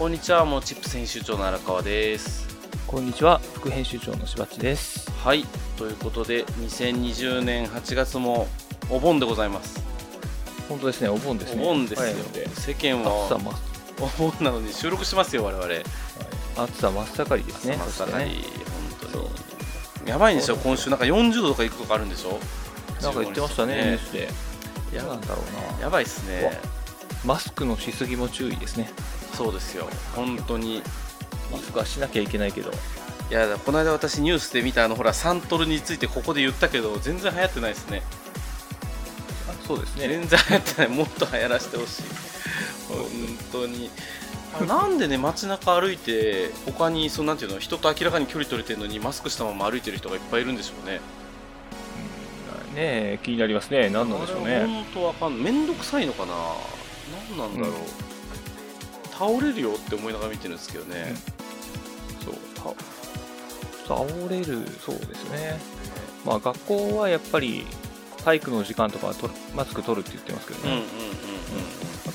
こんにちは、もうチップス編集長の荒川です。こんにちは、副編集長のしばっちです。はい、ということで、2020年8月もお盆でございます。本当ですね、お盆ですおね。盆ですよ。世間は暑さま、お盆なのに収録しますよ、我々。暑さ真っ盛りですね。真っ盛り、ね本当に。やばいんでしょ、今週、なんか40度とか行くとかあるんでしょ？なんか言ってましたね、ニュースで。やなんだろうな。やばいっすね。マスクのしすぎも注意ですね。そうですよ、本当に。マスクはしなきゃいけないけど。いや、この間私ニュースで見たあの、ほら、サントルについてここで言ったけど、全然流行ってないですね。あそうですね。全然流行ってないもっと流行らせてほしい本当にあなんでね街中歩いて他にそのなんていうの人と明らかに距離取れてるのにマスクしたまま歩いてる人がいっぱいいるんでしょうねうんねえ気になりますね。何なんでしょうね。本当わかんない面倒くさいのかな何なんだろう、倒れるよって思いながら見てるんですけどね、そう。た倒れる、そうですね。まあ学校はやっぱり体育の時間とかマスク取るって言ってますけどね。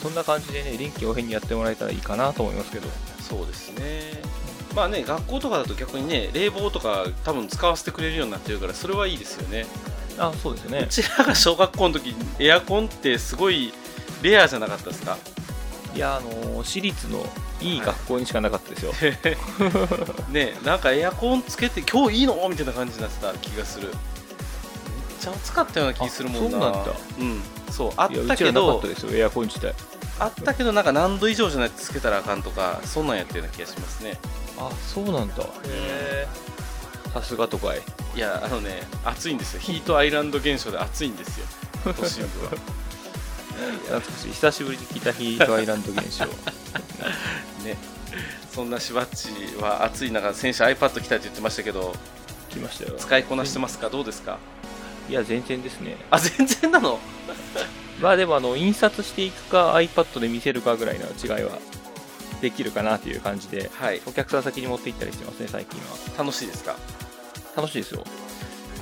そんな感じでね、臨機応変にやってもらえたらいいかなと思いますけど。そうですねまあね学校とかだと逆にね冷房とか多分使わせてくれるようになってるからそれはいいですよねあ、そうですよねう。ちらが小学校の時エアコンってすごいレアじゃなかったですか？いや、あのー私立のいい学校にしかなかったですよ。ねなんかエアコンつけて今日いいの？みたいな感じになってた気がする。めっちゃ暑かったような気するもんな。あそうなんだ。うん。そうあったけうちらなかどったですよ、エアコン自体。あったけどなんか何度以上じゃないとつけたらあかんとかそんなんやったような気がしますね。あ、そうなんだ。へえ。さすがとかい。いやあのね暑いんですよ。ヒートアイランド現象で暑いんですよ。都心部は 懐かしい。久しぶりに聞いたヒートアイランド現象。ねそんなしばっちは暑い中先週 iPad 来たって言ってましたけど来ましたよ。使いこなしてますか？どうですか？いや、全然ですね。あ全然なの？まあでも、あの、印刷していくか iPad で見せるかぐらいの違いはできるかなという感じで、はいお客さん先に持って行ったりしてますね、最近は。楽しいですか？楽しいですよ。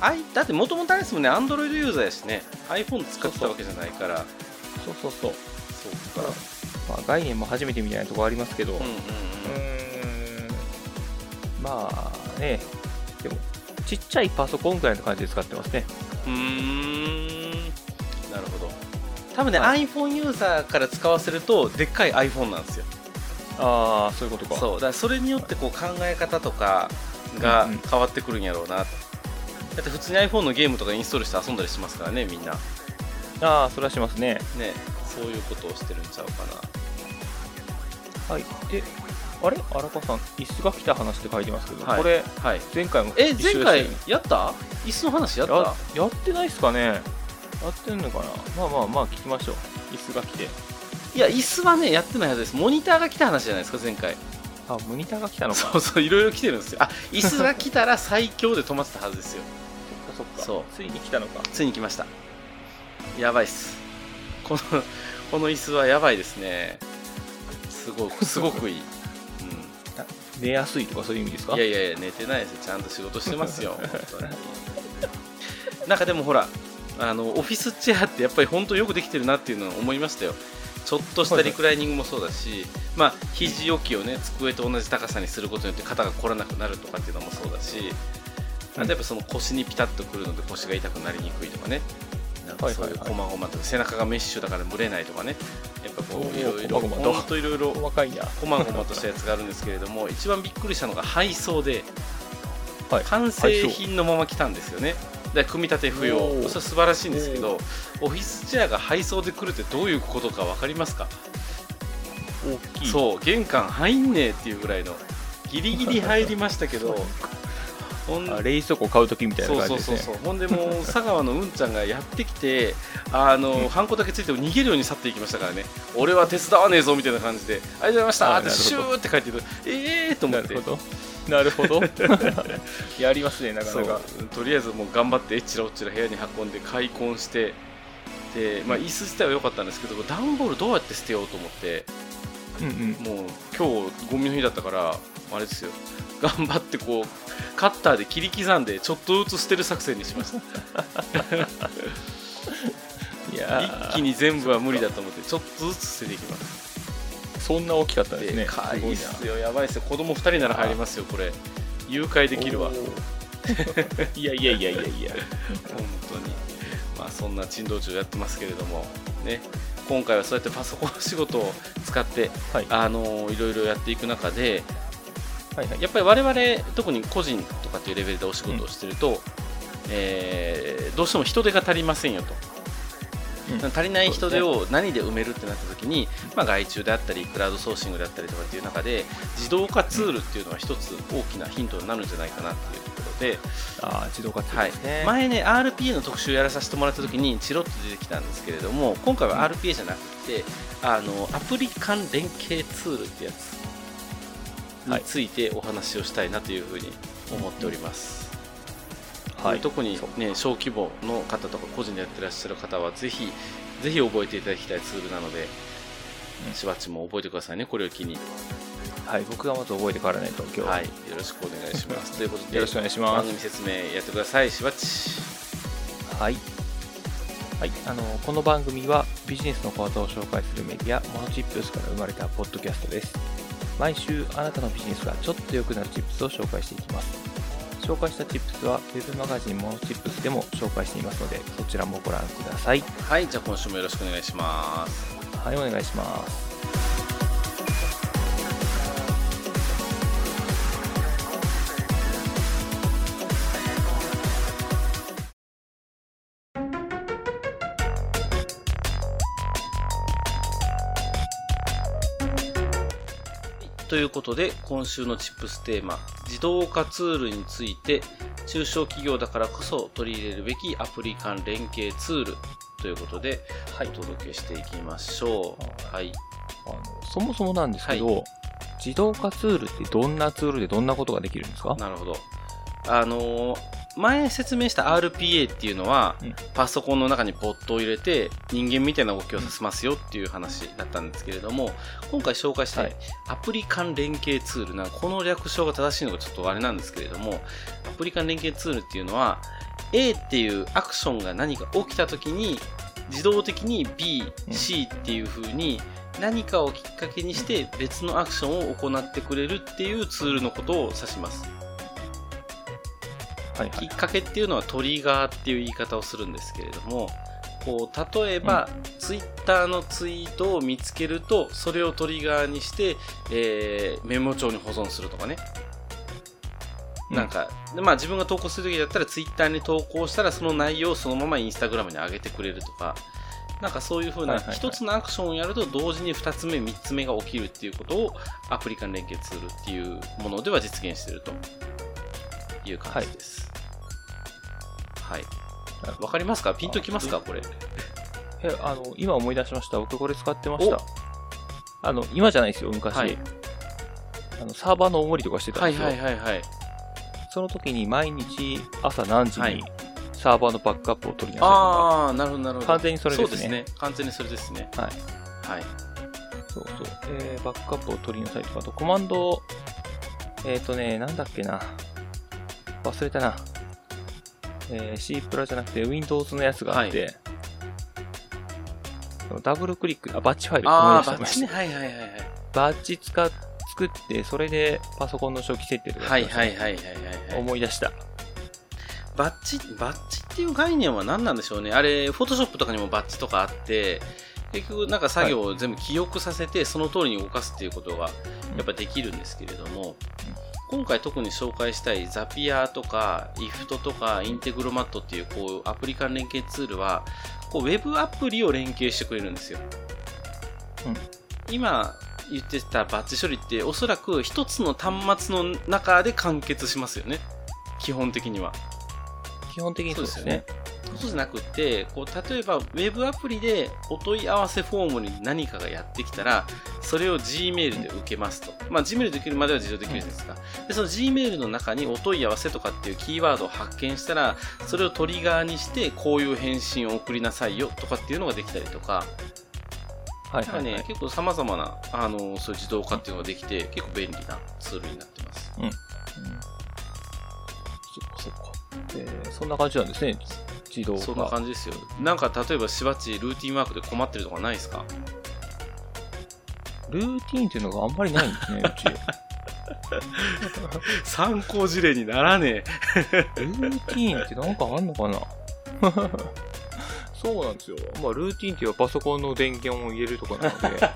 あいだってもともとあれですもんね Android ユーザーやしね iPhone 使ってたわけじゃないからそうそうそう。そうか。まあ、概念も初めてみたいなところありますけど、うんまあね、でも、ちっちゃいパソコンぐらいの感じで使ってますね。うんうーん。なるほど。多分ね、は iPhone ユーザーから使わせるとでっかい iPhone なんですよ。ああ、そういうことか。そう。だからそれによってこう考え方とかが変わってくるんやろうな、だって普通に iPhone のゲームとかインストールして遊んだりしますからねみんな。ねああ、それはしますね。そういうことをしてるんちゃうかな。はい。で、あれ？荒川さん、椅子が来た話って書いてますけど、はい。これ、はい。前回もえ前回やった？椅子の話やった？ややってないっすかね。やってんのかな。まあまあまあ聞きましょう。椅子が来て。いや椅子はねやってないはずです。モニターが来た話じゃないですか前回。あ、モニターが来たのか。そうそういろいろ来てるんですよ。あ椅子が来たら最強で止まってたはずですよ。そっかそっか。そう。ついに来たのか。ついに来ましたやばいっす。この この椅子はやばいですね。すごく すごくいい、寝やすいとかそういう意味ですか？うん、いやいやいや寝てないですよ。ちゃんと仕事してますよ。本当に。なんかでもほらあのオフィスチェアってやっぱり本当よくできてるなっていうのを思いましたよ。ちょっとしたリクライニングもそうだし、まあ肘置きをね机と同じ高さにすることによって肩が凝らなくなるとかっていうのもそうだし、うん例えばその腰にピタッとくるので腰が痛くなりにくいとかねなんかそういうはいはい細々とか背中がメッシュだから蒸れないとかね。やっぱこういろいろ細々と本当いろいろ細かいな。細々としたやつがあるんですけれども 一番びっくりしたのが配送ではい。完成品のまま来たんですよね。で組み立て不要。それ素晴らしいんですけどオフィスチェアが配送で来るってどういうことか分かりますか？大きい。そう玄関入んねえっていうぐらいのギリギリ入りましたけど ほんあ冷蔵庫買うときみたいなそう感じですね。そうそうそうほんでもう佐川のうんちゃんがやってきてあのハンコだけついても逃げるように去っていきましたからね俺は手伝わねえぞみたいな感じでありがとうございましたあってシューって書いてるええーと思ってなるほど。なるほど。やりますね、なかなか。とりあえずもう頑張ってえっちらおっちら部屋に運んで開墾してで、まあ、椅子自体は良かったんですけど段ボールどうやって捨てようと思ってうんうん。もう今日ゴミの日だったからあれですよ。頑張ってこうカッターで切り刻んでちょっとずつ捨てる作戦にしました。いやー。一気に全部は無理だと思ってちょっとずつ捨てていきます。そんな大きかったですね。でかいっすすよやばいっすよ。子供2人なら入りますよこれ。誘拐できるわ。いやいやいやいやいや。本当に。まあそんな珍道中やってますけれども。ね。今回はそうやってパソコン仕事を使ってはい。あのいろいろやっていく中ではいはい。やっぱり我々特に個人とかっていうレベルでお仕事をしてると、えーどうしても人手が足りませんよと、うん。足りない人手を何で埋めるってなった時に、まあ、外注であったりクラウドソーシングであったりとかっていう中で自動化ツールっていうのは一つ大きなヒントになるんじゃないかなっていうところで、ああ自動化ですね、前ね RPA の特集やらさせてもらった時にチロッと出てきたんですけれども今回は RPA じゃなくて、あのアプリ間連携ツールってやつについてお話をしたいなというふうに思っております、はい。特にね小規模の方とか個人でやってらっしゃる方はぜひぜひ覚えていただきたいツールなので、うん。しばっちも覚えてくださいねこれを機に。はい。僕がまず覚えてからないと今日は、はい。よろしくお願いします。ということでよろしくお願いします。番組説明やってください。しばっち。はい。はい、あのこの番組はビジネスの講座を紹介するメディアモノチップスから生まれたポッドキャストです。毎週あなたのビジネスがちょっと良くなるチップスを紹介していきます。紹介したチップスは Web マガジンモノチップスでも紹介していますのでそちらもご覧ください。はいじゃあ今週もよろしくお願いしますはい、お願いします。ということで今週のチップステーマ自動化ツールについて中小企業だからこそ取り入れるべきアプリ間連携ツールということで、はい。お届けしていきましょう。はい。あのそもそもなんですけど、自動化ツールってどんなツールでどんなことができるんですか？なるほど。あのー前説明した RPA っていうのは、うん。パソコンの中にポットを入れて人間みたいな動きをさせますよっていう話だったんですけれども今回紹介したはい。アプリ間連携ツールなこの略称が正しいのかちょっとあれなんですけれどもアプリ間連携ツールっていうのは A っていうアクションが何か起きた時に自動的に B、うん。C っていう風に何かをきっかけにして別のアクションを行ってくれるっていうツールのことを指します。はいはい。きっかけっていうのはトリガーっていう言い方をするんですけれどもこう例えば、ツイッターのツイートを見つけるとそれをトリガーにして、えーメモ帳に保存するとかね、うん。なんかで、まあ、自分が投稿する時だったらツイッターに投稿したらその内容をそのままインスタグラムに上げてくれるとか。なんかそういう風なはいはいはい。一つのアクションをやると同時に2つ目3つ目が起きるっていうことをアプリ間連携ツールっていうものでは実現しているという感じです。はい。わ、かりますか？ピンときますか？これ。えあの今思い出しました僕これ使ってましたあの今じゃないですよ昔、はいあのサーバーのおもりとかしてたんはいですよ、はいはいはい。その時に毎日朝何時はいにサーバーのバックアップを取りなさいとか、ああ、なるほどなるほど。完全にそれですねそうですね。完全にそれですね。はいはい。そうそう、えーバックアップを取りなさいとかあとコマンドえっ、ー、とねなんだっけな忘れたなえー、C プラじゃなくて Windows のやつがあって、ダブルクリックあバッチファイルああ、バッチね。はいはいはいはい。バッチ使っ作って、それでパソコンの初期設定とかはいはいはいはいはいはい。思い出した。バッチ、バッチっていう概念は何なんでしょうね。あれ、フォトショップとかにもバッチとかあって、結局なんか作業を全部記憶させて、その通りに動かすっていうことがやっぱできるんですけれども、今回特に紹介したいザピアとか IFT とかインテグロマットっていうこうアプリ間連携ツールはこうウェブアプリを連携してくれるんですよ、うん。今言ってたバッチ処理っておそらく一つの端末の中で完結しますよね。基本的には。基本的にそうですね。そうじゃなくてこう例えばウェブアプリでお問い合わせフォームに何かがやってきたらそれを Gmail で受けますと、まあ、Gmail で受けるまでは自動できるじゃないですかでその Gmail の中にお問い合わせとかっていうキーワードを発見したらそれをトリガーにしてこういう返信を送りなさいよとかっていうのができたりとかはいはい、はだからねい。結構さまざまなあのそういう自動化っていうのができて結構便利なツールになってますうん。そっかそっか。えーそんな感じなんですね。自動化。そんな感じですよなんか例えばしばっちルーティンワークで困ってるとかないですか？ルーティーンっていうのがあんまりないんですね、うち。参考事例にならねルーティーンってなんかあんのかな？そうなんですよ。まあ、ルーティーンっていうのはパソコンの電源を入れるとかなので、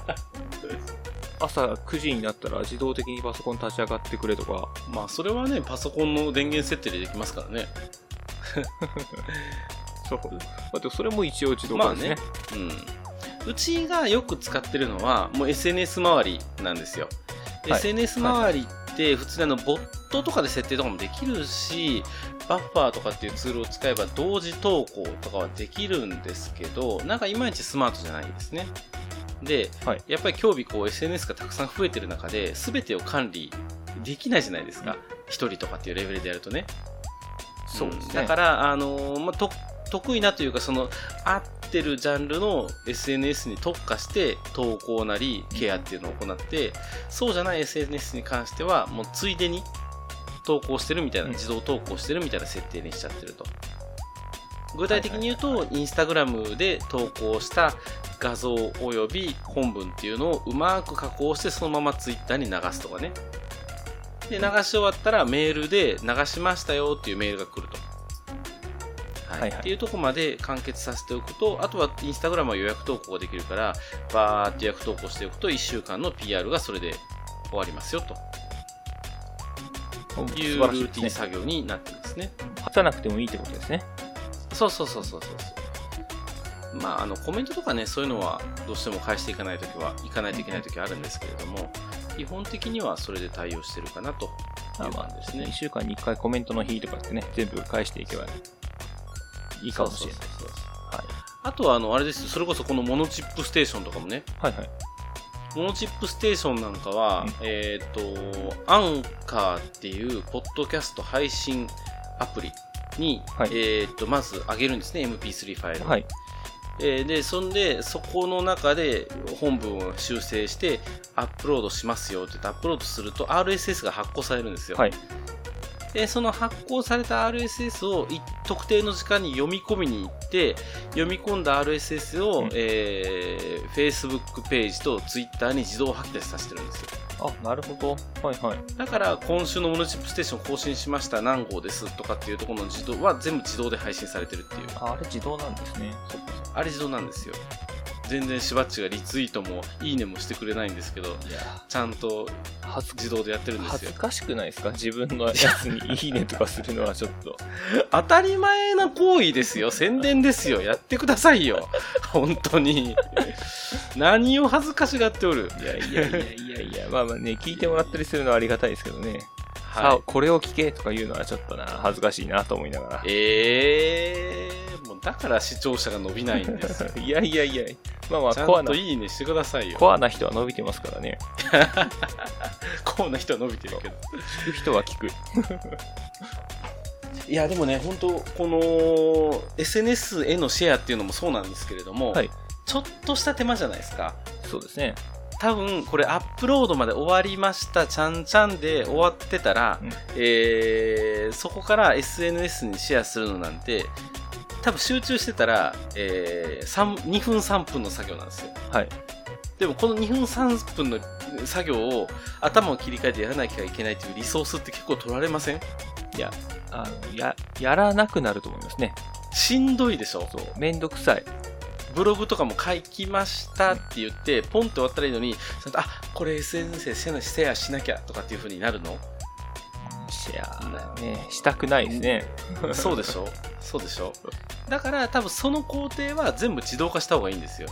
朝9時になったら自動的にパソコン立ち上がってくれとか、え。まあ、それはね、パソコンの電源設定でできますからね。そう。あと、それも一応自動化ですね。うん。うちがよく使ってるのは、もう SNS 周りなんですよ。はい SNS 周りって、普通にあの、ボットとかで設定とかもできるし、バッファーとかっていうツールを使えば同時投稿とかはできるんですけど、なんかいまいちスマートじゃないんですね。で、はいやっぱり今日こう SNS がたくさん増えてる中で、全てを管理できないじゃないですか。一人とかっていうレベルでやるとね。そうですね。んだから、あのーまあ、と得意なというか、その、合ってるジャンルの SNS に特化して投稿なりケアっていうのを行って、そうじゃない SNS に関しては、もうついでに投稿してるみたいな、うん自動投稿してるみたいな設定にしちゃってると。具体的に言うと、インスタグラムで投稿した画像および本文っていうのをうまく加工してそのままツイッターに流すとかね。で、流し終わったらメールで流しましたよっていうメールが来ると。はいはいはいっていうところまで完結させておくと、あとはインスタグラムは予約投稿ができるから、バーって予約投稿しておくと、1週間の PR がそれで終わりますよと素いうル。ーティン作業になってるんですね。外さなくてもいいってことですね。そうそうそうそうそうそう。まあ、あの、コメントとかね、そういうのはどうしても返していかないときは、いかないといけないときはあるんですけれども、基本的にはそれで対応してるかなという感じです1ね。週間に1回コメントの日とかってね、全部返していけばいいかもしれない。そうそうそうそうはい。あとは、あの、あれですよそれこそこのモノチップステーションとかもね、はいはい。モノチップステーションなんかは、うんえっ、と、アンカーっていう、ポッドキャスト配信アプリに、はいえっ、と、まず上げるんですね、MP3 ファイルを。はい。えーで、そんで、そこの中で本文を修正して、アップロードしますよって言って、アップロードすると RSS が発行されるんですよ。はい。で、その発行された RSS を一特定の時間に読み込みに行って、読み込んだ RSS を、うんえー Facebook ページと Twitter に自動吐き出しさせてるんですよ。あ、なるほど。はいはい。だから、今週のモノチップステーション更新しました、何号ですとかっていうところの自動は全部自動で配信されてるっていう。ああれ自動なんですね。あれ自動なんですよ。全然しばっちがリツイートもいいねもしてくれないんですけど、ちゃんと自動でやってるんですよ恥ず。かしくないですか？自分のやつにいいねとかするのはちょっと。当たり前な行為ですよ。宣伝ですよ。やってくださいよ。本当に。何を恥ずかしがっておる。いやいやいやいやいや、まあまあね、聞いてもらったりするのはありがたいですけどね。は、これを聞けとか言うのはちょっとな、恥ずかしいなと思いながらい。。えー、だから視聴者が伸びないんですよ。いやいやいや、まあまあコアな、いいねしてくださいよ。コアな人は伸びてますからね。コアな人は伸びてるけど。聞く人は聞く。いや、でもね、本当この SNS へのシェアっていうのもそうなんですけれども、はいちょっとした手間じゃないですか。そうですね。多分これアップロードまで終わりましたちゃんちゃんで終わってたら、うんえーそこから SNS にシェアするのなんて多分集中してたら、えー3 2分3分の作業なんですよはい。でもこの2分3分の作業を頭を切り替えてやらなきゃいけないというリソースって結構取られません？いや、あの、や、やらなくなると思いますね。しんどいでしょ？そう。めんどくさい。ブログとかも書きましたって言って、ポンって終わったらいいのに、あこれ SNS でシェアシェアしなきゃとかっていう風になるの？シェア、ね、したくないですね。そうでしょ？そうでしょ？だから多分その工程は全部自動化した方がいいんですよ。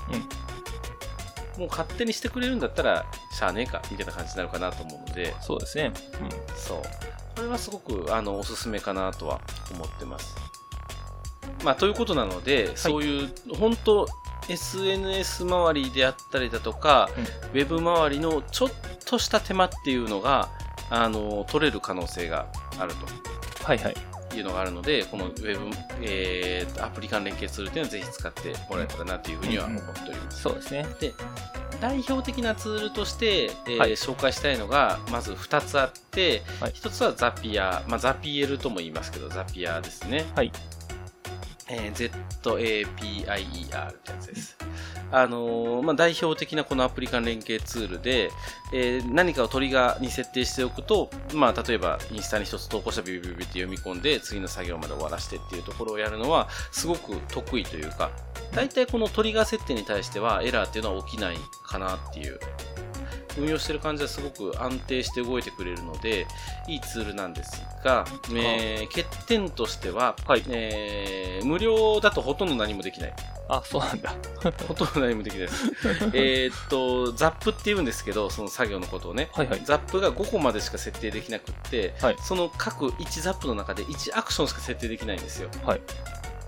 もう勝手にしてくれるんだったら、しゃあねえか、みたいな感じになるかなと思うので、そうですね。そう。これはすごく、あの、おすすめかなとは思ってます。まあ、ということなので、そういう、本当 SNS 周りであったりだとか、ウェブ周りのちょっとした手間っていうのが、あの、取れる可能性があると。はいはい。いうのがあるので、このウェブ、えー、アプリ間連携ツールというのはぜひ使ってもらえたらなというふうには思っております。そうですね。で、代表的なツールとして、えーはい紹介したいのが、まず2つあって、はい1つはザピア、まあ、ザピエルとも言いますけど、ザピアですね。はい。えー ZAPIER ってやつです。あのーまあ、代表的なこのアプリ間連携ツールで、えー何かをトリガーに設定しておくと、まあ、例えばインスタに一つ投稿したビビビビって読み込んで次の作業まで終わらせてっていうところをやるのはすごく得意というか、大体このトリガー設定に対してはエラーっていうのは起きないかなっていう運用してる感じはすごく安定して動いてくれるのでいいツールなんですが、えー欠点としては、はいえー無料だとほとんど何もできない。あ、そうなんだ。ほとんど何もできないです。えーっと、ザップって言うんですけど、その作業のことをね。はいはい。ザップが5個までしか設定できなくって、はいその各1ザップの中で1アクションしか設定できないんですよ。はい。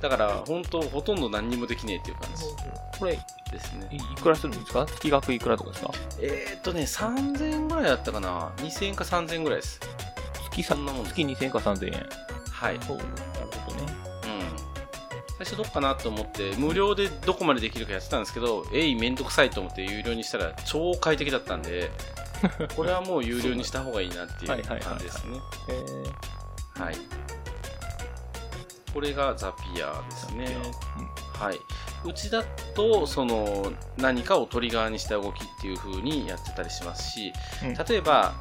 だから、本当ほとんど何にもできねえっていう感これ、ですね。いくらするんですか？月額いくらとかですか？えーっとね、3000円ぐらいだったかな。2000円か3000円ぐらいです。月さそんなもんです月2000円か3000円。はい。そうなるほどね。うん。最初どっかなと思って、無料でどこまでできるかやってたんですけど、えい、めんどくさいと思って有料にしたら超快適だったんで、これはもう有料にした方がいいなっていうはいはいはいはい感じですね。えー、はい。これがザピアですね。はい。うちだと、その、何かをトリガーにした動きっていう風にやってたりしますし、うん例えば、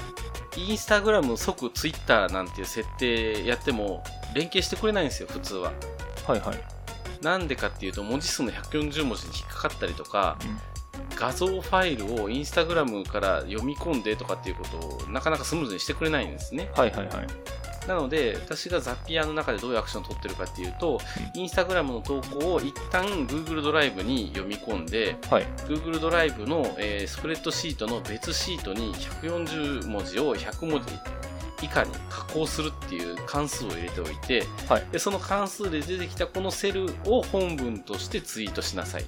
インスタグラム即ツイッターなんていう設定やっても、連携してくれないんですよ、普通は。うんはいはい。なんでかっていうと、文字数の140文字に引っかかったりとか、画像ファイルをインスタグラムから読み込んでとかっていうことをなかなかスムーズにしてくれないんですね。はいはいはい。なので、私がザピアの中でどういうアクションを取ってるかっていうと、インスタグラムの投稿を一旦 Google ドライブに読み込んで、はい。Google ドライブの、えースプレッドシートの別シートに140文字を100文字以下に加工するっていう関数を入れておいて、はいでその関数で出てきたこのセルを本文としてツイートしなさい。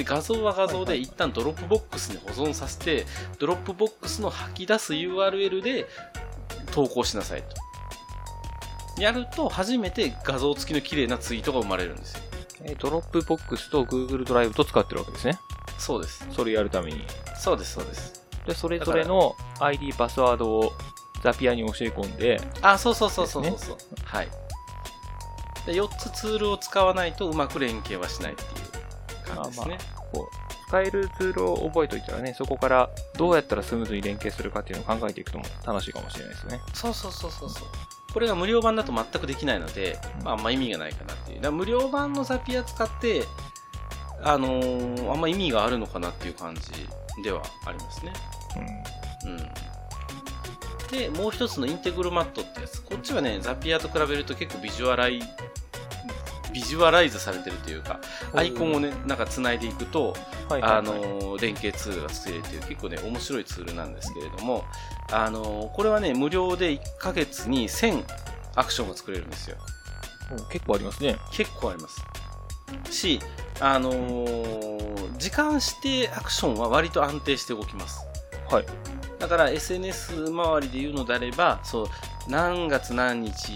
で画像は画像で一旦 Dropbox に保存させて、 Dropbox の吐き出す URL で投稿しなさいと。やると初めて画像付きの綺麗なツイートが生まれるんですよ。えー Dropbox と Google ドライブと使ってるわけですね。そうです。それやるために。そうです、そうです。で、それぞれの ID、パスワードを Zapier に教え込んで、あ、そうそうそうそうそうそう、はい。で4つツールを使わないとうまく連携はしないっていう感じですね。こう使えるツールを覚えておいたらね、そこからどうやったらスムーズに連携するかっていうのを考えていくとも楽しいかもしれないですね。そうそうそうそうそう。これが無料版だと全くできないので、まあ、あんま意味がないかなっていう。だから無料版のザピア使って、あのーあんま意味があるのかなっていう感じではありますね。うん。うん。で、もう一つのインテグルマットってやつ。こっちはね、ザピアと比べると結構ビジュアライ、ビジュアライズされてるというか、アイコンをね、なんか繋いでいくと、はいはい、はい。あのー連携ツールが作れるという結構ね面白いツールなんですけれども、あのーこれはね無料で1ヶ月に1000アクションが作れるんですようん結構ありますね。結構ありますし、あのー時間指定アクションは割と安定して動きますはい。だから SNS 周りで言うのであればそう何月何日、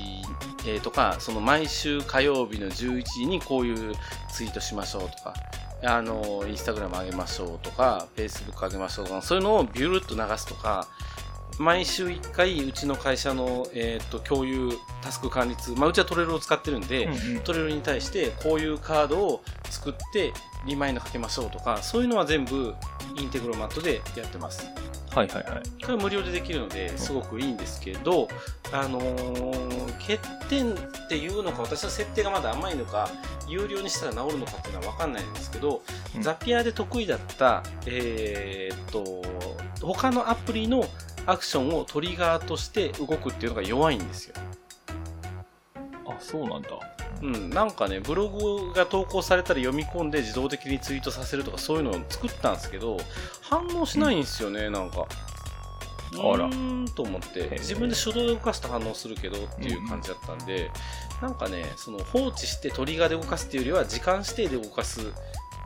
えーとかその毎週火曜日の11時にこういうツイートしましょうとかあのインスタグラム上げましょうとかフェイスブック上げましょうとかそういうのをビュルッと流すとか毎週1回うちの会社の、えー、と共有タスク管理ツール、まあ、うちはトレロを使ってるんで、うんうん。トレロに対してこういうカードを作ってリマインドかけましょうとかそういうのは全部インテグロマットでやってますはいはいはい。これは無料でできるのですごくいいんですけど、あのー欠点っていうのか私の設定がまだ甘いのか有料にしたら治るのかっていうのは分かんないんですけど、うんザピアで得意だった、えーっと他のアプリのアクションをトリガーとして動くっていうのが弱いんですよ。あ、そうなんだ。うん、なんかね、ブログが投稿されたら読み込んで自動的にツイートさせるとかそういうのを作ったんですけど、反応しないんですよね、なんか。あらうーんと思って自分で手動で動かすと反応するけどっていう感じだったんで、なんかねその放置してトリガーで動かすっていうよりは時間指定で動かす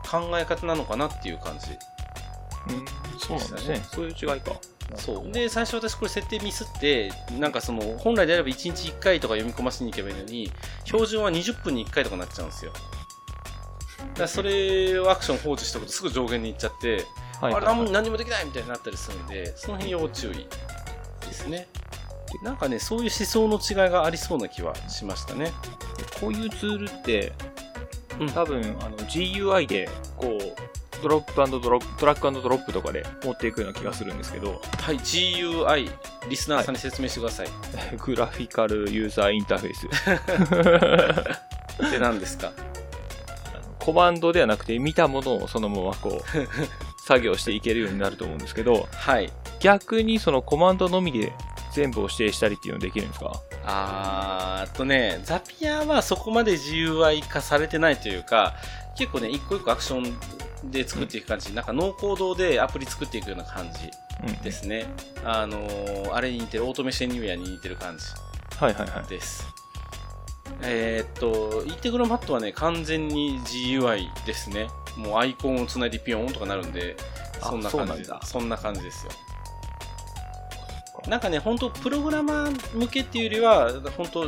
考え方なのかなっていう感じうん、そうなんですね。そういう違いか。そう。で最初私これ設定ミスってなんかその本来であれば1日1回とか読み込ませに行けばいいのに標準は20分に1回とかなっちゃうんですよ。だそれをアクション放置しておくとすぐ上限に行っちゃって、はいはい、あれはい。何も何もできないみたいになったりするんでその辺要注意ですね。なんかねそういう思想の違いがありそうな気はしましたね。こういうツールって、うん。多分あの GUI でこうドロップドロップ、ドラッグドロップとかで持っていくような気がするんですけど、はい GUI リスナーさんに説明してください、グラフィカルユーザーインターフェース。で何ですか？コマンドではなくて見たものをそのままこう、作業していけるようになると思うんですけど、はい。逆にそのコマンドのみで全部を指定したりっていうのできるんですか？あーっとねザピアはそこまで GUI 化されてないというか結構ね一個一個アクションで作っていく感じ、なんかノーコードでアプリ作っていくような感じうん。ですね、あのーあれに似てるオートメシェニューアに似てる感じはいはいはい。です。えーっとインテグラマットはね完全に GUI ですね。もうアイコンをつないでピヨーンとかなるんであそんな感じ。そそんな感じですよ。なんかね本当プログラマー向けっていうよりは本当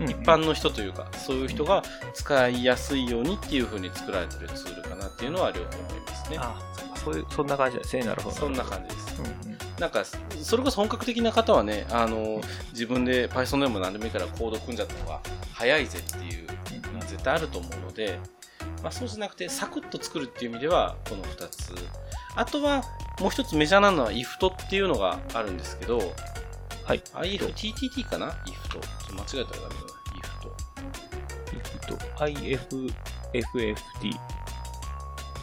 うん一般の人というか、そういう人が使いやすいようにっていう風に作られてるツールかなっていうのは両方思いますね。あそういう、そんな感じですね。なるほど。そんな感じです。うんうんなんか、それこそ本格的な方はね、あの、自分で Python でも何でもいいからコード組んじゃった方が早いぜっていうのは絶対あると思うので、まあそうじゃなくて、サクッと作るっていう意味では、この2つ。あとは、もう一つメジャーなのは IFT っていうのがあるんですけど、はい。IFTTT かな？っと間違えたらダメだな。IFT。えっと、IFFFT。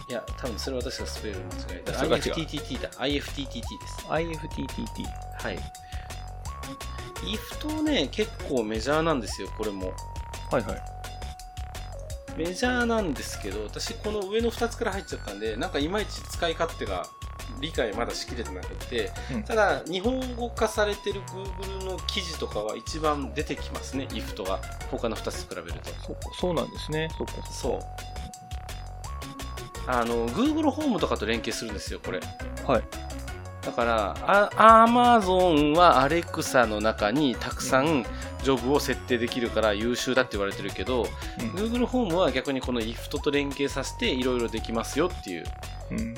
いや、多分それ私がスペル間違えた。IFTTT だ。IFTTT です。IFTTT。はい。IFT ね、結構メジャーなんですよ、これも。はいはい。メジャーなんですけど、私この上の2つから入っちゃったんで、なんかいまいち使い勝手が理解まだしきれてなくて、うんただ日本語化されてる Google の記事とかは一番出てきますね、IFT が。他の2つと比べると。そそうなんですね。そ。そう。あの、Google ホームとかと連携するんですよ、これ。はい。だから、あ Amazon は Alexa の中にたくさんジョブを設定できるから優秀だって言われてるけど、うん Google ホームは逆にこの IFT と連携させていろいろできますよっていううん。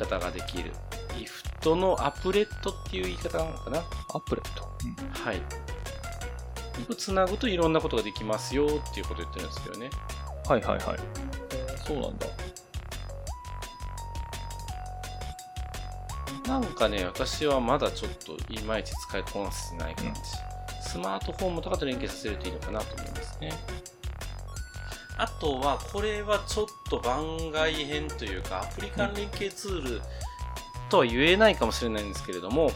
方ができる。IFT のアプレットっていう言い方なのかな？アプレット。はい。つなぐといろんなことができますよっていうことを言ってるんですけどね。はいはいはい。えーそうなんだ。なんかね、私はまだちょっといまいち使いこなせてない感じ。スマートフォームとかと連携させるといいのかなと思いますね。あとは、これはちょっと番外編というか、アプリ間連携ツールとは言えないかもしれないんですけれども、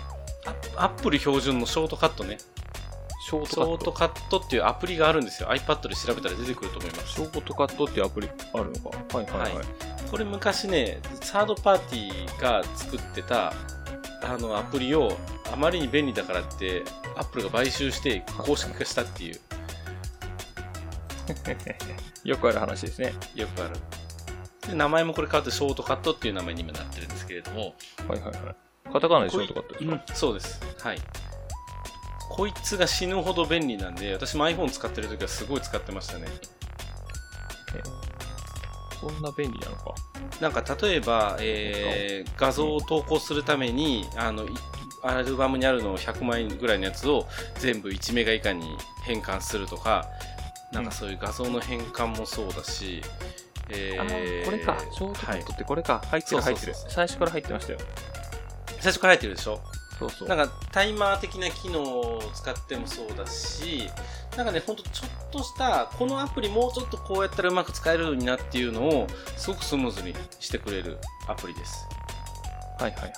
アアップル標準のショートカットね。ショーシトカット。ョートカットっていうアプリがあるんですよ。iPad で調べたら出てくると思いますシ。ョートカットっていうアプリあるのか？はいはいはい。はいこれ昔ね、サードパーティーが作ってたあのアプリをあまりに便利だからって、アップルが買収して公式化したっていう、よくある話ですね。よくある。で名前もこれ変わってショートカットっていう名前に今なってるんですけれども、はいはいはい。カタカナでショートカットですか、うんそうです。はい。こいつが死ぬほど便利なんで、私も iPhone 使ってる時はすごい使ってましたね。そんな便利なのか？なんか例えば、えー画像を投稿するためにあのいアルバムにあるの100枚ぐらいのやつを全部1メガ以下に変換するとかなんかそういう画像の変換もそうだし、えあーーこれか。ショートカはいットってこれか。入ってる入ってる。最初から入ってましたよ。最初から入ってるでしょ？そうそう。なんかタイマー的な機能を使ってもそうだしなんかねほんとちょっとしたこのアプリもうちょっとこうやったらうまく使えるようになっていうのをすごくスムーズにしてくれるアプリですはいはいはい。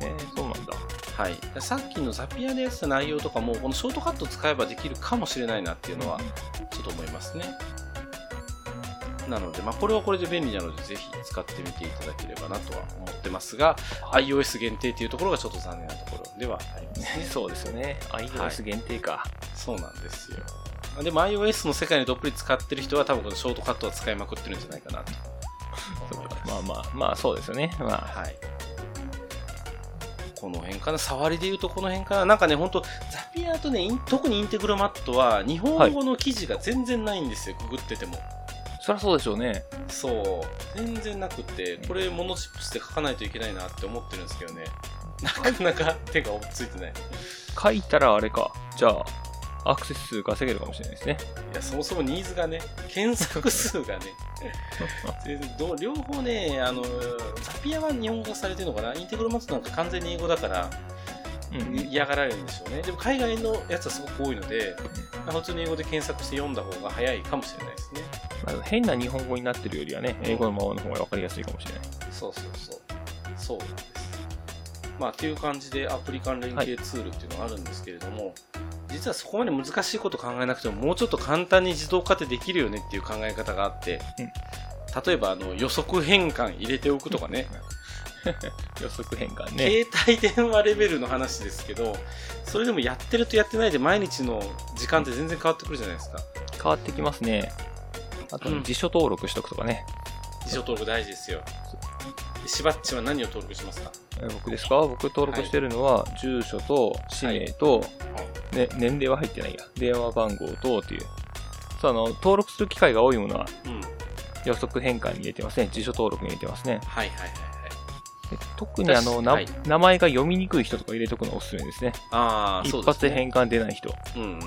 えー、そうなんだ。はい、さっきのザピアでやってた内容とかもこのショートカット使えばできるかもしれないなっていうのはちょっと思いますねなので、まあ、これはこれで便利なのでぜひ使ってみていただければなとは思ってますが iOS 限定っていうところがちょっと残念なところではありますね そうですよね。はい iOS 限定か。そうなんですよでも iOS の世界にどっぷり使ってる人は多分このショートカットは使いまくってるんじゃないかなと まあまあ、まあそうですよね。まあ、はい。この辺かな、触りで言うとこの辺かな、なんかね、本当ザピアとね、特にインテグラマットは、日本語の記事が全然ないんですよ、ググってても。そりゃそうでしょうね。そう、全然なくて、これ、モノチップスで書かないといけないなって思ってるんですけどね、なかなか手がついてない。書いたらあれか。じゃあ、アクセス数稼げるかもしれないですね。いや、そもそもニーズがね、検索数がね、どう両方ね、あの、ザピアは日本語化されてるのかな？インテグロマツなんか完全に英語だから、うん。嫌がられるんでしょうね。でも海外のやつはすごく多いので、まあ普通に英語で検索して読んだ方が早いかもしれないですね。まあ、変な日本語になってるよりはね、英語のままの方が分かりやすいかもしれない。そうそうそう。そうなんです。まあ、っていう感じでアプリ間連携ツールっていうのがあるんですけれども、実はそこまで難しいこと考えなくても、もうちょっと簡単に自動化ってできるよねっていう考え方があって、例えばあの予測変換入れておくとかね、予測変換ね。携帯電話レベルの話ですけど、それでもやってるとやってないで毎日の時間って全然変わってくるじゃないですか。変わってきますね。あと、うん辞書登録しとくとかね。辞書登録大事ですよ。しばっちは何を登録しますか？え僕ですか？僕登録してるのは、住所と氏名と、ね、年齢は入ってないや。電話番号とっていう。そう、あの、登録する機会が多いものはうん。予測変換に入れてますね。辞書登録に入れてますね。はいはいはいはい。で特にあの、なはい名前が読みにくい人とか入れとくのおすすめですね。ああ、一そうですね。発で変換出ない人。うんうんうんうん。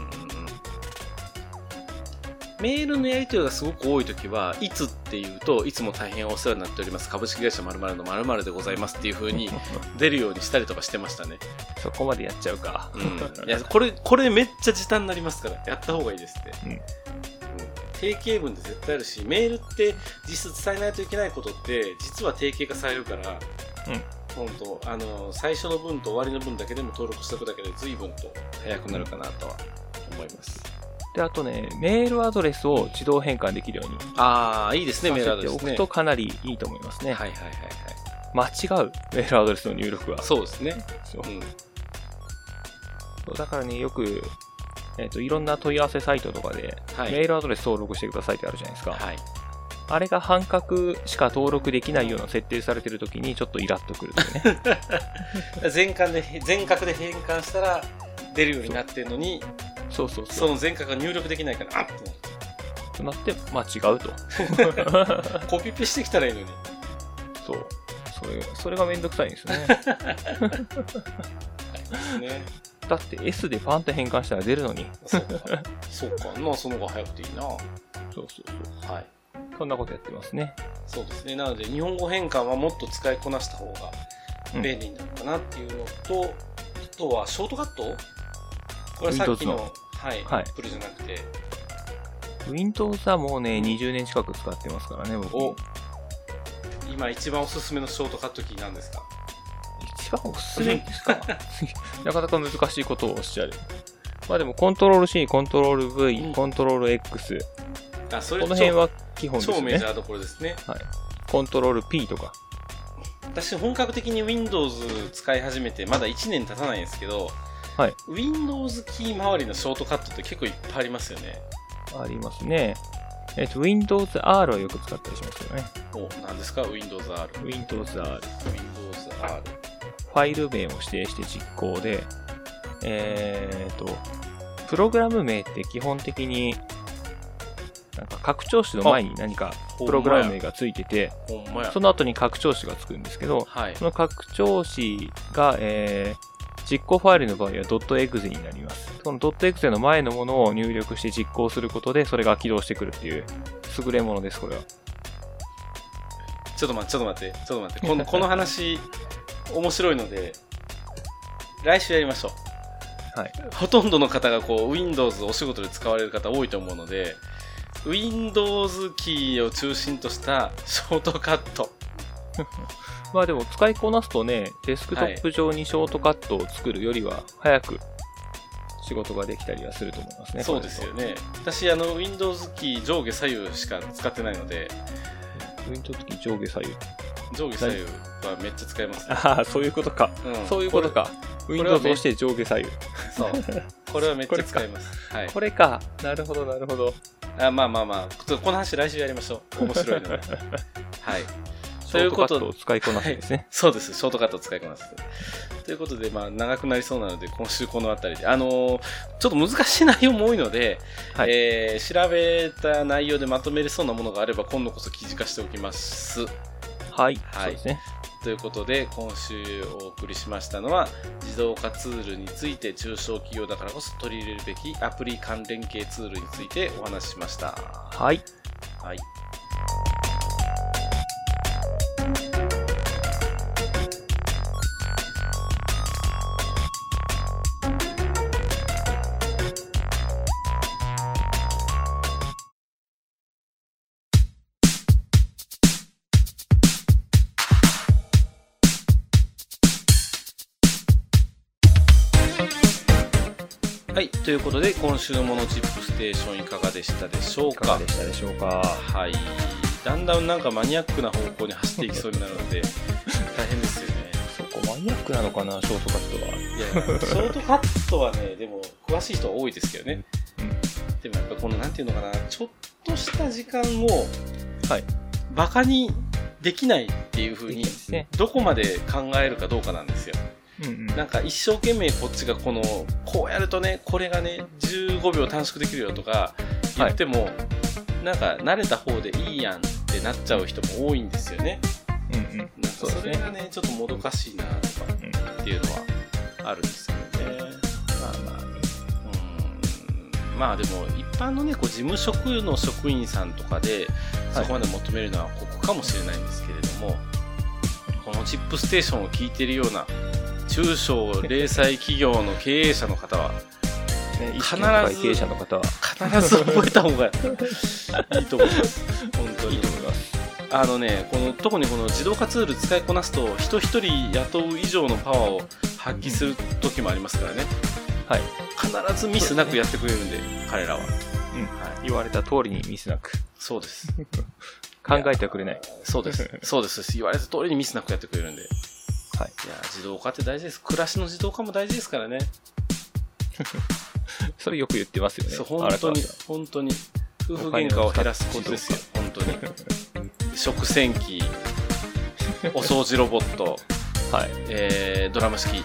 メールのやり取りがすごく多いときは、いつっていうと、いつも大変お世話になっております、株式会社〇〇の〇〇でございますっていう風に 出るようにしたりとかしてましたね。そこまでやっちゃうか。うん。いや、これ、これめっちゃ時短になりますから、やった方がいいですって。うんうん定型文で絶対あるし、メールって実質伝えないといけないことって、実は定型化されるから、うん本当あの、最初の文と終わりの文だけでも登録しておくだけで随分と早くなるかなとは思います。で、あとね、メールアドレスを自動変換できるようにああ、いいですね、メールアドレスておくとかなりいいと思いますね。はいはいはいはい。間違うメールアドレスの入力が。そうですね。そううん。そうだからね、よく、えっ、と、いろんな問い合わせサイトとかで、はい。メールアドレス登録してくださいってあるじゃないですか。はい。あれが半角しか登録できないような設定されてるときにちょっとイラッとくるとね。全角で、全角で変換したら出るようになってるのに、そうそうそ。の全角が入力できないから、あっってなるとなって、間違うと。コピペしてきたらいいのに。そう。それ、それがめんどくさいんですよね。ね。だって S でパンと変換したら出るのに。そうか。そうか。まあ、その方が早くていいな。そうそうそう。はい。そんなことやってますね。そうですね。なので、日本語変換はもっと使いこなした方がうん便利になるかなっていうのと、あとは、ショートカット？これはさっきのはい、はい Apple じゃなくて、Windows はもうね、20年近く使ってますからね、僕。お今一番おすすめのショートカットキーなんですか？一番おすすめですか？なかなか難しいことをおっしゃる。まあでも、コントロール C、コントロール V、うんコントロール X、あ、それこの辺は基本ですよね超メジ。ャーどころですね。コントロール P とか。私、本格的に Windows 使い始めて、まだ1年経たないんですけど、はい Windows キー周りのショートカットって結構いっぱいありますよね。ありますね。えっ、と、Windows R をよく使ったりしますよね。お、何ですか ?Windows R。Windows R。Windows R。ファイル名を指定して実行で、えっ、と、プログラム名って基本的に、なんか拡張子の前に何かプログラム名がついてて。その後に拡張子がつくんですけど、はいそ。の拡張子が、えー実行ファイルの場合は .exe になります。その .exe の前のものを入力して実行することで、それが起動してくるっていう優れものです、これは。ちょっと待って、ちょっと待って、ちょっと待って。このこの話、面白いので、来週やりましょう。はい。ほとんどの方がこう Windows お仕事で使われる方多いと思うので、Windows キーを中心としたショートカット。まあでも使いこなすとね、デスクトップ上にショートカットを作るよりは早く仕事ができたりはすると思いますね。そうですよね。私、あの、Windows キー上下左右しか使ってないので。Windows キー上下左右。上下左右はめっちゃ使います、ね。ああ、そういうことか。うんそういうこと。か。Windows 押して上下左右。これそう。これはめっちゃ使います。はい。これか。なるほど、なるほど。あまあまあまあ、この話来週やりましょう。面白いので。はい。ショートカットを使いこなすんですね。そうです。ショートカットを使いこなす。ということで、まあ、長くなりそうなので、今週この辺りで。あのーちょっと難しい内容も多いので、はいえー調べた内容でまとめれそうなものがあれば、今度こそ記事化しておきます。はい。はいそうですね。ということで今週お送りしましたのは自動化ツールについて中小企業だからこそ取り入れるべきアプリ関連系ツールについてお話ししました。はい。はいはい、ということで今週のモノチップステーションいかがでしたでしょういかかがでしたでしょうか？はい、だんだんなんかマニアックな方向に走っていきそうになるので 大変ですよね。そこマニアックなのかな、ショートカットは。いやショートカットはね、でも詳しい人は多いですけどね。でもやっぱこのなんていうのかな、ちょっとした時間をはい。バカにできないっていう風にできないですねどこまで考えるかどうかなんですよ。うんうん。なんか一生懸命こっちがこのこうやるとねこれがね15秒短縮できるよとか言っても、なんか慣れた方でいいやんってなっちゃう人も多いんですよね。うんうん。なんかそれがねちょっともどかしいなとかうんっていうのはあるんですよね。まあまあ、うんまあでも一般のねこう事務職の職員さんとかでそこまで求めるのはここかもしれないんですけれども、このチップステーションを聞いているような中小零細企業の経営者の方はね、必ず経営者の方は必ず覚えた方がいいと思います本当にいいと思います。あのねこの特にこの自動化ツール使いこなすと人一人雇う以上のパワーを発揮する時もありますからねはい。必ずミスなくやってくれるんで彼らは、うん。はい、言われた通りにミスなく。そうです 考えてはくれない。そうです。そうです。言われた通りにミスなくやってくれるんで。いはい。や、自動化って大事です。暮らしの自動化も大事ですからね。それよく言ってますよね。そう、本当に本当に。夫婦喧嘩を減らすことですよ。本当に。食洗機、お掃除ロボット、ん はい。えー、ドラム式。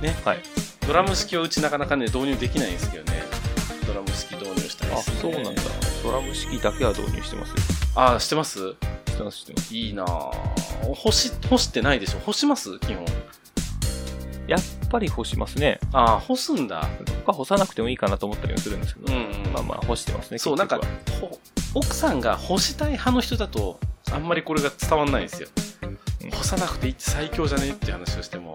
ね。はい。ドラム式はうちなかなかね、導入できないんですけどね。ドラム式導入したいあです、ね。、そうなんだ。ドラム式だけは導入してますよ。あー、してます？してます、してます。いいなぁ。干し、干してないでしょ？干します？基本。やっぱり干しますね。あー、干すんだ。どっか干さなくてもいいかなと思ったりもするんですけど、うんうんまあまあ干してますね。そう、なんか奥さんが干したい派の人だと、あんまりこれが伝わんないんですよ。うん干さなくていいって最強じゃねって話をしても。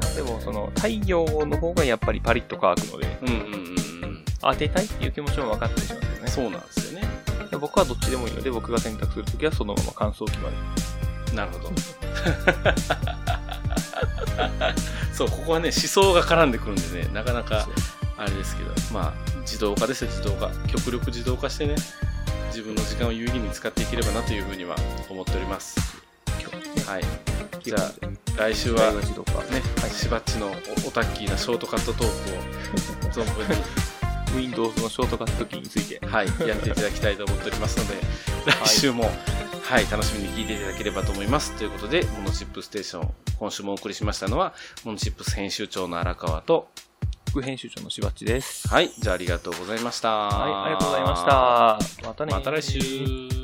まあでもその太陽の方がやっぱりパリッと乾くので、うんうんうんうん。当てたいっていう気持ちも分かったりしますよね。そうなんですよね。で僕はどっちでもいいので、僕が選択するときはそのまま乾燥機まで。なるほど。そう、ここはね、思想が絡んでくるんでね、なかなかあれですけど、まあ、自動化ですよ、自動化。極力自動化してね、自分の時間を有意義に使っていければなというふうには思っております。はい。じゃあ、来週機は。ね、しばっちのおオタッキーなショートカットトークを存分に、Windows のショートカットキーについて。はい、やっていただきたいと思っておりますので、来週も、はい、楽しみに聞いていただければと思います。ということで、モノチップステーション、今週もお送りしましたのは、モノチップス編集長の荒川と、副編集長のしばっちです。はい、じゃあありがとうございました。はい、ありがとうございました。またね。また来週。